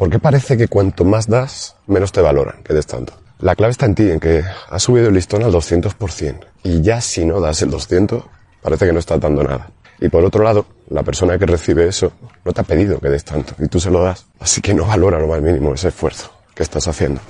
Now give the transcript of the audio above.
¿Por qué parece que cuanto más das, menos te valoran que des tanto? La clave está en ti, en que has subido el listón al 200%. Y ya si no das el 200, parece que no estás dando nada. Y por otro lado, la persona que recibe eso no te ha pedido que des tanto y tú se lo das. Así que no valora lo más mínimo ese esfuerzo que estás haciendo.